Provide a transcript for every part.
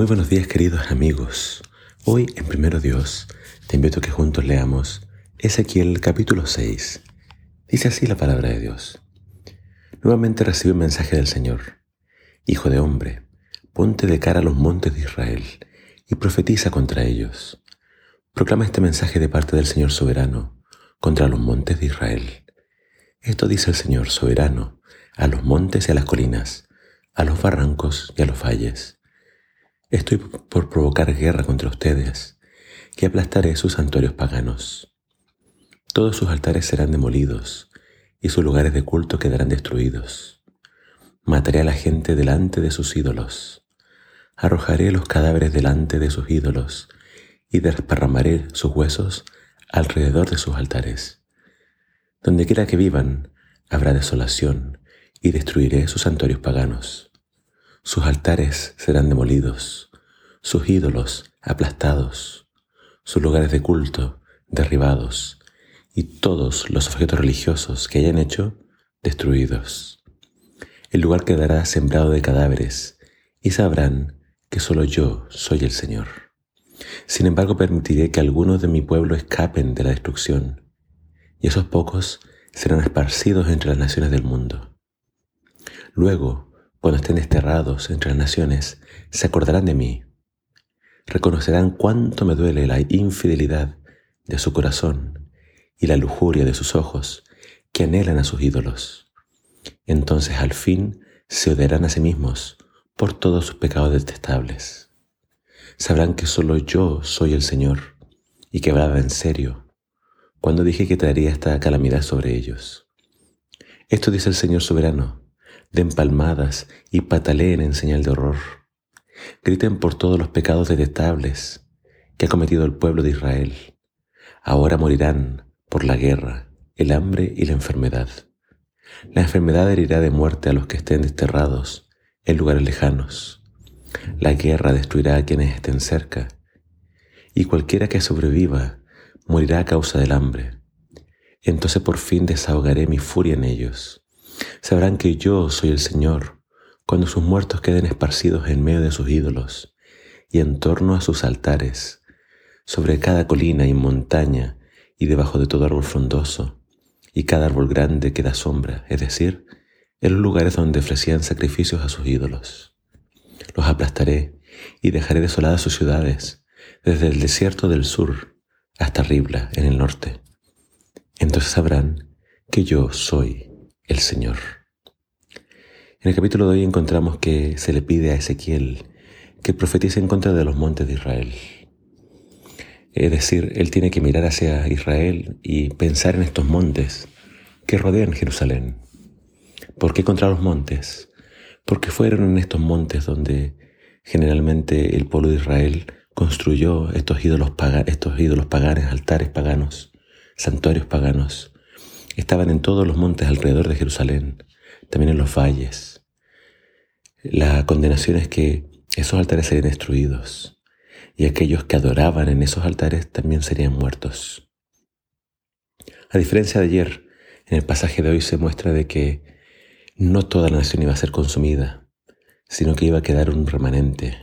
Muy buenos días queridos amigos. Hoy en Primero Dios te invito a que juntos leamos Ezequiel capítulo 6. Dice así la palabra de Dios. Nuevamente recibe un mensaje del Señor. Hijo de hombre, ponte de cara a los montes de Israel y profetiza contra ellos. Proclama este mensaje de parte del Señor soberano contra los montes de Israel. Esto dice el Señor soberano a los montes y a las colinas, a los barrancos y a los valles Estoy por provocar guerra contra ustedes, que aplastaré sus santuarios paganos. Todos sus altares serán demolidos y sus lugares de culto quedarán destruidos. Mataré a la gente delante de sus ídolos. Arrojaré los cadáveres delante de sus ídolos y desparramaré sus huesos alrededor de sus altares. Donde quiera que vivan, habrá desolación y destruiré sus santuarios paganos. Sus altares serán demolidos, sus ídolos aplastados, sus lugares de culto derribados y todos los objetos religiosos que hayan hecho destruidos. El lugar quedará sembrado de cadáveres y sabrán que solo yo soy el Señor. Sin embargo, permitiré que algunos de mi pueblo escapen de la destrucción, y esos pocos serán esparcidos entre las naciones del mundo. Luego cuando estén desterrados entre las naciones, se acordarán de mí. Reconocerán cuánto me duele la infidelidad de su corazón y la lujuria de sus ojos que anhelan a sus ídolos. Entonces al fin se odiarán a sí mismos por todos sus pecados detestables. Sabrán que solo yo soy el Señor y que hablaba en serio cuando dije que traería esta calamidad sobre ellos. Esto dice el Señor soberano den palmadas y pataleen en señal de horror. Griten por todos los pecados detestables que ha cometido el pueblo de Israel. Ahora morirán por la guerra, el hambre y la enfermedad. La enfermedad herirá de muerte a los que estén desterrados en lugares lejanos. La guerra destruirá a quienes estén cerca, y cualquiera que sobreviva morirá a causa del hambre. Entonces por fin desahogaré mi furia en ellos Sabrán que yo soy el Señor cuando sus muertos queden esparcidos en medio de sus ídolos y en torno a sus altares, sobre cada colina y montaña y debajo de todo árbol frondoso y cada árbol grande que da sombra, es decir, en los lugares donde ofrecían sacrificios a sus ídolos. Los aplastaré y dejaré desoladas sus ciudades, desde el desierto del sur hasta Ribla en el norte. Entonces sabrán que yo soy el Señor. En el capítulo de hoy encontramos que se le pide a Ezequiel que profetice en contra de los montes de Israel. Es decir, él tiene que mirar hacia Israel y pensar en estos montes que rodean Jerusalén. ¿Por qué contra los montes? Porque fueron en estos montes donde generalmente el pueblo de Israel construyó estos ídolos, estos ídolos paganos, altares paganos, santuarios paganos, estaban en todos los montes alrededor de Jerusalén, también en los valles. La condenación es que esos altares serían destruidos y aquellos que adoraban en esos altares también serían muertos. A diferencia de ayer, en el pasaje de hoy se muestra de que no toda la nación iba a ser consumida, sino que iba a quedar un remanente.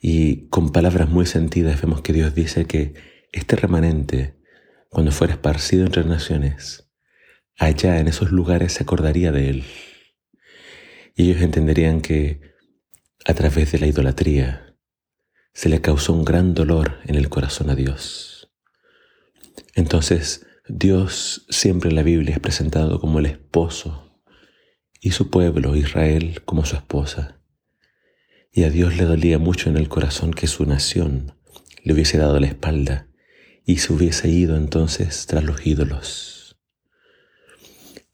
Y con palabras muy sentidas vemos que Dios dice que este remanente cuando fuera esparcido entre naciones, allá en esos lugares se acordaría de él. Y ellos entenderían que a través de la idolatría se le causó un gran dolor en el corazón a Dios. Entonces, Dios siempre en la Biblia es presentado como el esposo y su pueblo, Israel, como su esposa. Y a Dios le dolía mucho en el corazón que su nación le hubiese dado la espalda y se hubiese ido entonces tras los ídolos.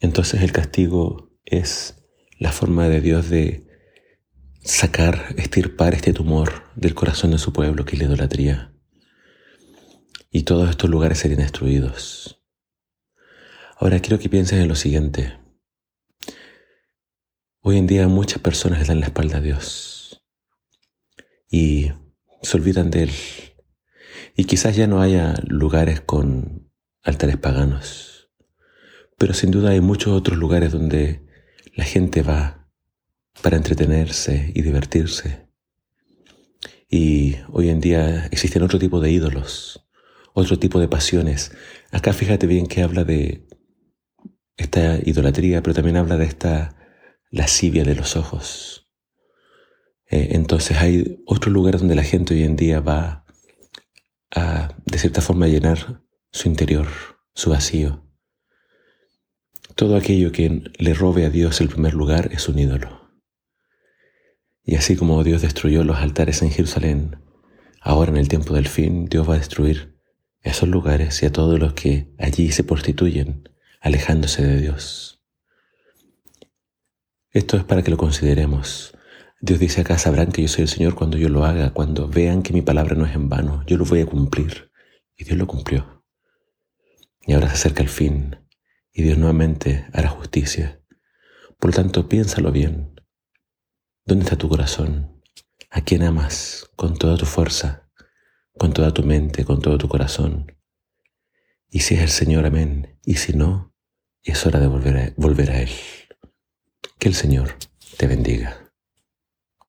Entonces el castigo es la forma de Dios de sacar, estirpar este tumor del corazón de su pueblo, que es la idolatría. Y todos estos lugares serían destruidos. Ahora quiero que pienses en lo siguiente. Hoy en día muchas personas le dan la espalda a Dios y se olvidan de Él y quizás ya no haya lugares con altares paganos, pero sin duda hay muchos otros lugares donde la gente va para entretenerse y divertirse. Y hoy en día existen otro tipo de ídolos, otro tipo de pasiones. Acá fíjate bien que habla de esta idolatría, pero también habla de esta lascivia de los ojos. Eh, entonces hay otro lugar donde la gente hoy en día va a, de cierta forma, llenar su interior, su vacío. Todo aquello que le robe a Dios el primer lugar es un ídolo. Y así como Dios destruyó los altares en Jerusalén, ahora en el tiempo del fin Dios va a destruir esos lugares y a todos los que allí se prostituyen, alejándose de Dios. Esto es para que lo consideremos. Dios dice acá, sabrán que yo soy el Señor cuando yo lo haga, cuando vean que mi palabra no es en vano, yo lo voy a cumplir. Y Dios lo cumplió. Y ahora se acerca el fin, y Dios nuevamente hará justicia. Por lo tanto, piénsalo bien. ¿Dónde está tu corazón? ¿A quién amas con toda tu fuerza, con toda tu mente, con todo tu corazón? Y si es el Señor, amén. Y si no, es hora de volver a, volver a Él. Que el Señor te bendiga.